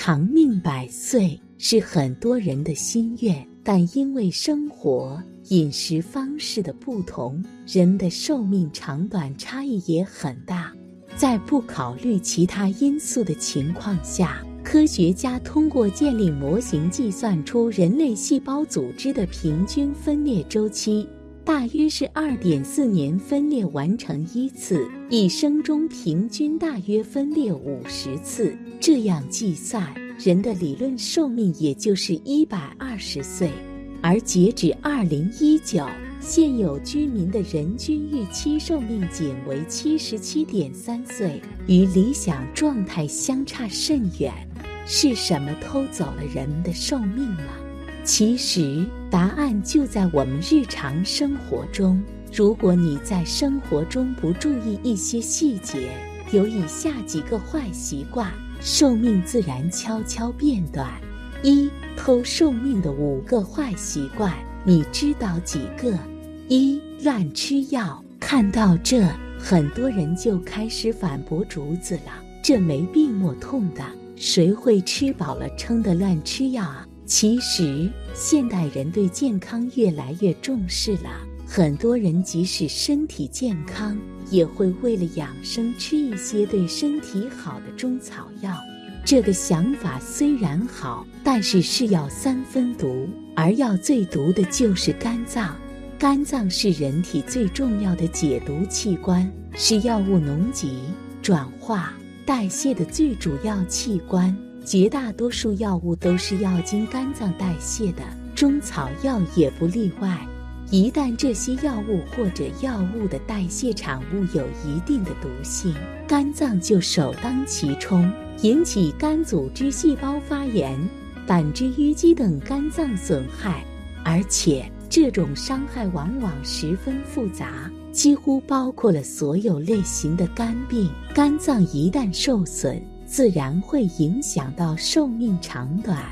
长命百岁是很多人的心愿，但因为生活饮食方式的不同，人的寿命长短差异也很大。在不考虑其他因素的情况下，科学家通过建立模型计算出人类细胞组织的平均分裂周期。大约是二点四年分裂完成一次，一生中平均大约分裂五十次。这样计算，人的理论寿命也就是一百二十岁。而截止二零一九，现有居民的人均预期寿命仅为七十七点三岁，与理想状态相差甚远。是什么偷走了人们的寿命了？其实答案就在我们日常生活中。如果你在生活中不注意一些细节，有以下几个坏习惯，寿命自然悄悄变短。一、偷寿命的五个坏习惯，你知道几个？一、乱吃药。看到这，很多人就开始反驳竹子了：这没病莫痛的，谁会吃饱了撑的乱吃药啊？其实，现代人对健康越来越重视了。很多人即使身体健康，也会为了养生吃一些对身体好的中草药。这个想法虽然好，但是是药三分毒，而药最毒的就是肝脏。肝脏是人体最重要的解毒器官，是药物浓集、转化、代谢的最主要器官。绝大多数药物都是要经肝脏代谢的，中草药也不例外。一旦这些药物或者药物的代谢产物有一定的毒性，肝脏就首当其冲，引起肝组织细胞发炎、胆汁淤积等肝脏损害。而且这种伤害往往十分复杂，几乎包括了所有类型的肝病。肝脏一旦受损，自然会影响到寿命长短，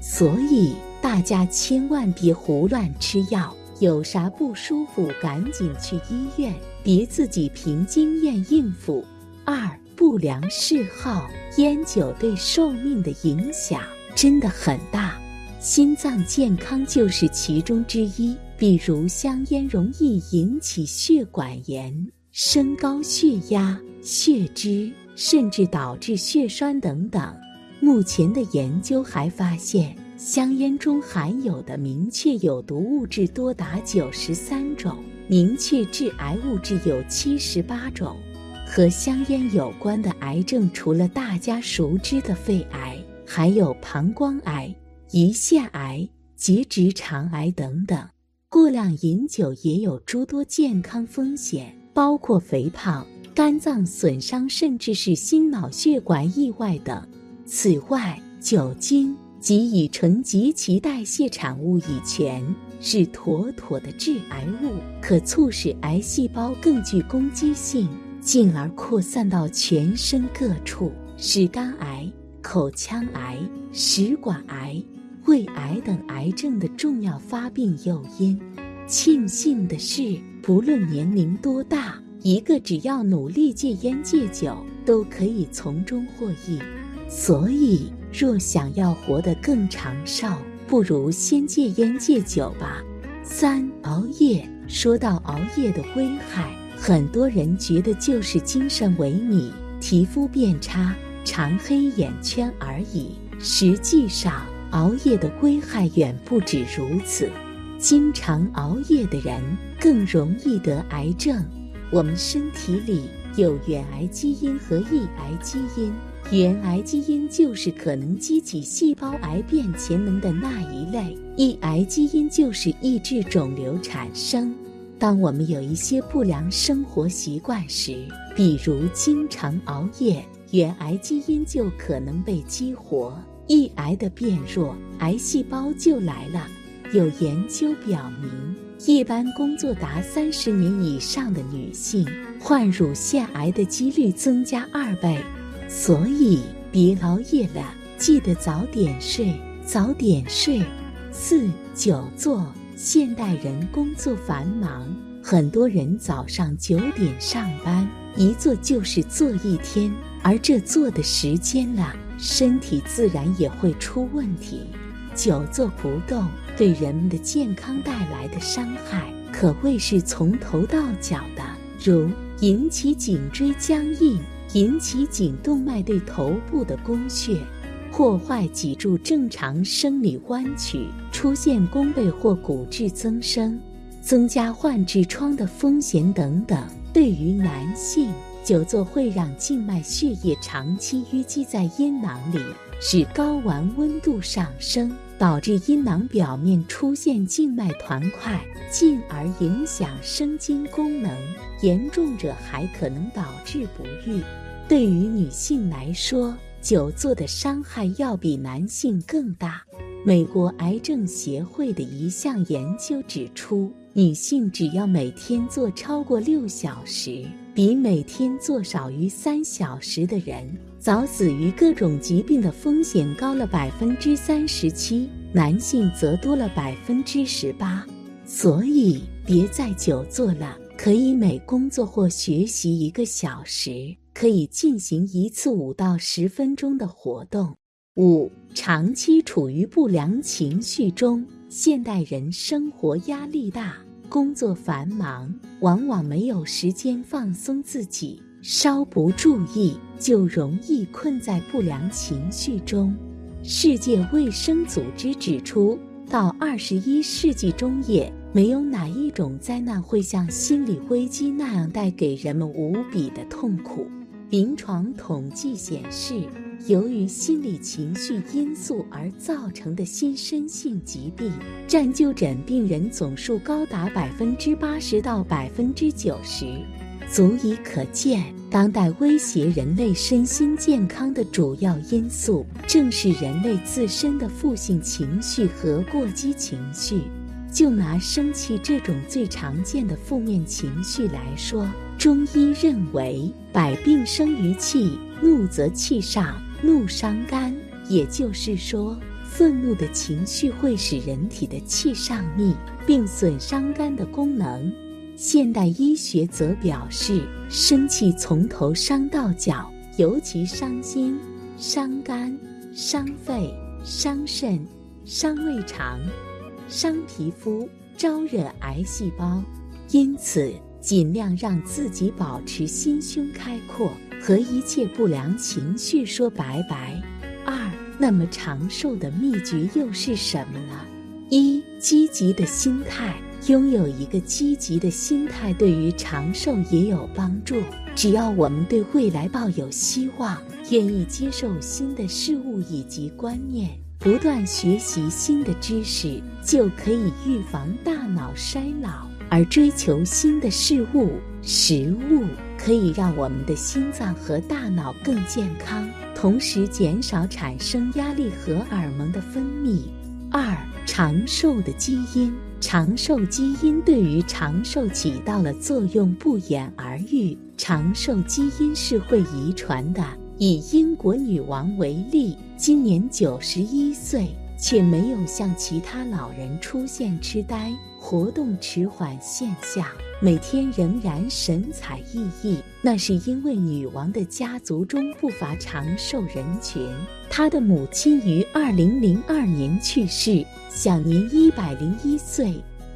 所以大家千万别胡乱吃药，有啥不舒服赶紧去医院，别自己凭经验应付。二不良嗜好，烟酒对寿命的影响真的很大，心脏健康就是其中之一。比如香烟容易引起血管炎，升高血压、血脂。甚至导致血栓等等。目前的研究还发现，香烟中含有的明确有毒物质多达九十三种，明确致癌物质有七十八种。和香烟有关的癌症，除了大家熟知的肺癌，还有膀胱癌、胰腺癌、结直肠癌等等。过量饮酒也有诸多健康风险，包括肥胖。肝脏损伤，甚至是心脑血管意外等。此外，酒精及乙醇及其代谢产物乙醛是妥妥的致癌物，可促使癌细胞更具攻击性，进而扩散到全身各处，使肝癌、口腔癌、食管癌、胃癌等癌症的重要发病诱因。庆幸的是，不论年龄多大。一个只要努力戒烟戒酒，都可以从中获益。所以，若想要活得更长寿，不如先戒烟戒酒吧。三、熬夜。说到熬夜的危害，很多人觉得就是精神萎靡、皮肤变差、长黑眼圈而已。实际上，熬夜的危害远不止如此。经常熬夜的人更容易得癌症。我们身体里有原癌基因和抑癌基因，原癌基因就是可能激起细胞癌变潜能的那一类，抑癌基因就是抑制肿瘤产生。当我们有一些不良生活习惯时，比如经常熬夜，原癌基因就可能被激活，抑癌的变弱，癌细胞就来了。有研究表明。一般工作达三十年以上的女性，患乳腺癌的几率增加二倍，所以别熬夜了，记得早点睡，早点睡。四久坐，现代人工作繁忙，很多人早上九点上班，一坐就是坐一天，而这坐的时间了，身体自然也会出问题。久坐不动对人们的健康带来的伤害可谓是从头到脚的，如引起颈椎僵硬，引起颈动脉对头部的供血，破坏脊柱正常生理弯曲，出现弓背或骨质增生，增加患痔疮的风险等等。对于男性，久坐会让静脉血液长期淤积在阴囊里，使睾丸温度上升。导致阴囊表面出现静脉团块，进而影响生精功能，严重者还可能导致不育。对于女性来说，久坐的伤害要比男性更大。美国癌症协会的一项研究指出，女性只要每天坐超过六小时，比每天坐少于三小时的人。早死于各种疾病的风险高了百分之三十七，男性则多了百分之十八。所以别再久坐了，可以每工作或学习一个小时，可以进行一次五到十分钟的活动。五、长期处于不良情绪中，现代人生活压力大，工作繁忙，往往没有时间放松自己。稍不注意，就容易困在不良情绪中。世界卫生组织指出，到二十一世纪中叶，没有哪一种灾难会像心理危机那样带给人们无比的痛苦。临床统计显示，由于心理情绪因素而造成的心身性疾病，占就诊病人总数高达百分之八十到百分之九十。足以可见，当代威胁人类身心健康的主要因素，正是人类自身的负性情绪和过激情绪。就拿生气这种最常见的负面情绪来说，中医认为“百病生于气，怒则气上，怒伤肝”。也就是说，愤怒的情绪会使人体的气上逆，并损伤肝的功能。现代医学则表示，生气从头伤到脚，尤其伤心、伤肝、伤肺、伤肾、伤胃肠、伤皮肤，招惹癌细胞。因此，尽量让自己保持心胸开阔，和一切不良情绪说拜拜。二，那么长寿的秘诀又是什么呢？一，积极的心态。拥有一个积极的心态，对于长寿也有帮助。只要我们对未来抱有希望，愿意接受新的事物以及观念，不断学习新的知识，就可以预防大脑衰老。而追求新的事物、食物，可以让我们的心脏和大脑更健康，同时减少产生压力荷尔蒙的分泌。二、长寿的基因。长寿基因对于长寿起到了作用，不言而喻。长寿基因是会遗传的。以英国女王为例，今年九十一岁，却没有像其他老人出现痴呆、活动迟缓现象，每天仍然神采奕奕。那是因为女王的家族中不乏长寿人群。她的母亲于二零零二年去世。享年一百零一岁。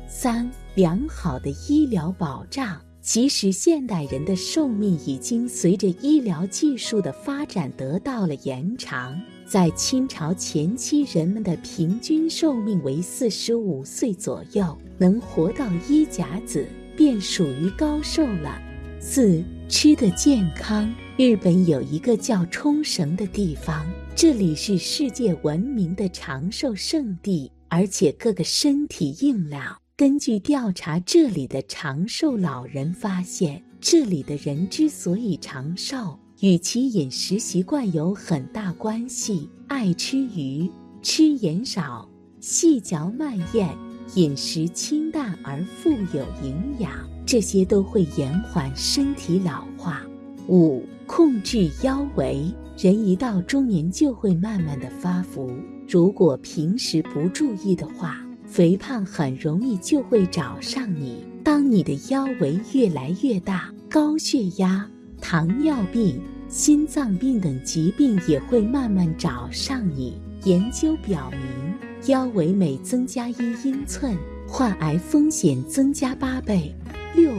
三、良好的医疗保障。其实，现代人的寿命已经随着医疗技术的发展得到了延长。在清朝前期，人们的平均寿命为四十五岁左右，能活到一甲子，便属于高寿了。四、吃的健康。日本有一个叫冲绳的地方，这里是世界闻名的长寿圣地。而且各个身体硬朗。根据调查，这里的长寿老人发现，这里的人之所以长寿，与其饮食习惯有很大关系。爱吃鱼，吃盐少，细嚼慢咽，饮食清淡而富有营养，这些都会延缓身体老化。五、控制腰围。人一到中年就会慢慢的发福。如果平时不注意的话，肥胖很容易就会找上你。当你的腰围越来越大，高血压、糖尿病、心脏病等疾病也会慢慢找上你。研究表明，腰围每增加一英寸，患癌风险增加八倍。六、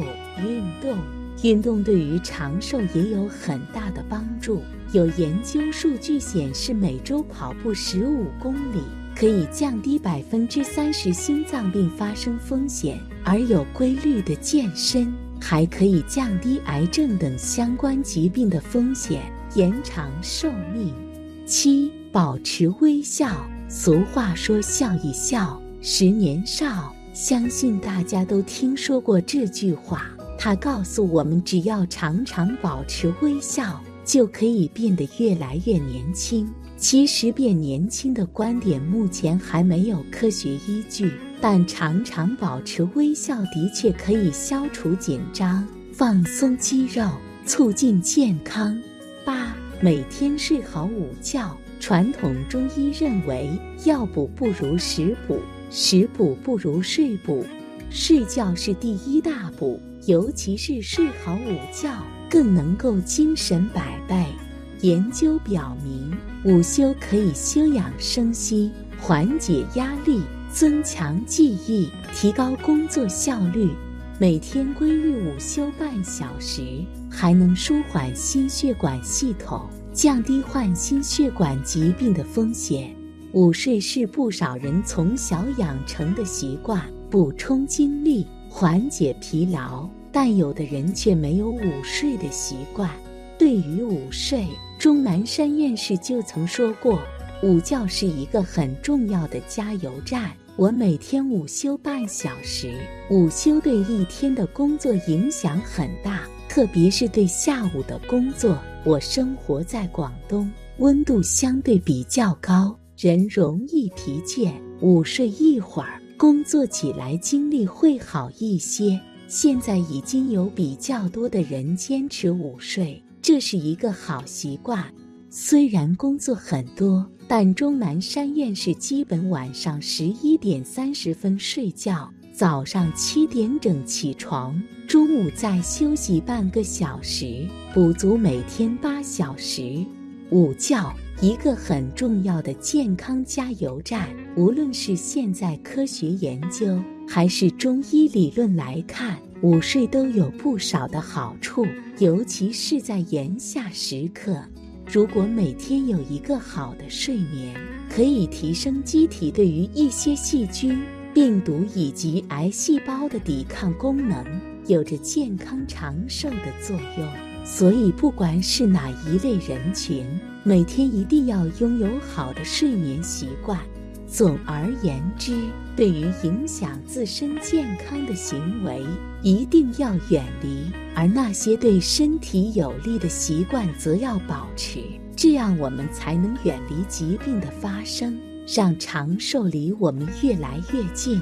运动，运动对于长寿也有很大的帮助。有研究数据显示，每周跑步十五公里可以降低百分之三十心脏病发生风险，而有规律的健身还可以降低癌症等相关疾病的风险，延长寿命。七、保持微笑。俗话说：“笑一笑，十年少。”相信大家都听说过这句话。它告诉我们，只要常常保持微笑。就可以变得越来越年轻。其实变年轻的观点目前还没有科学依据，但常常保持微笑的确可以消除紧张、放松肌肉、促进健康。八、每天睡好午觉。传统中医认为，药补不如食补，食补不如睡补，睡觉是第一大补，尤其是睡好午觉。更能够精神百倍。研究表明，午休可以休养生息、缓解压力、增强记忆、提高工作效率。每天规律午休半小时，还能舒缓心血管系统，降低患心血管疾病的风险。午睡是不少人从小养成的习惯，补充精力，缓解疲劳。但有的人却没有午睡的习惯。对于午睡，钟南山院士就曾说过：“午觉是一个很重要的加油站。我每天午休半小时。午休对一天的工作影响很大，特别是对下午的工作。我生活在广东，温度相对比较高，人容易疲倦。午睡一会儿，工作起来精力会好一些。”现在已经有比较多的人坚持午睡，这是一个好习惯。虽然工作很多，但钟南山院士基本晚上十一点三十分睡觉，早上七点整起床，中午再休息半个小时，补足每天八小时午觉。一个很重要的健康加油站。无论是现在科学研究，还是中医理论来看，午睡都有不少的好处，尤其是在炎夏时刻。如果每天有一个好的睡眠，可以提升机体对于一些细菌、病毒以及癌细胞的抵抗功能，有着健康长寿的作用。所以，不管是哪一类人群，每天一定要拥有好的睡眠习惯。总而言之，对于影响自身健康的行为，一定要远离；而那些对身体有利的习惯，则要保持。这样，我们才能远离疾病的发生，让长寿离我们越来越近。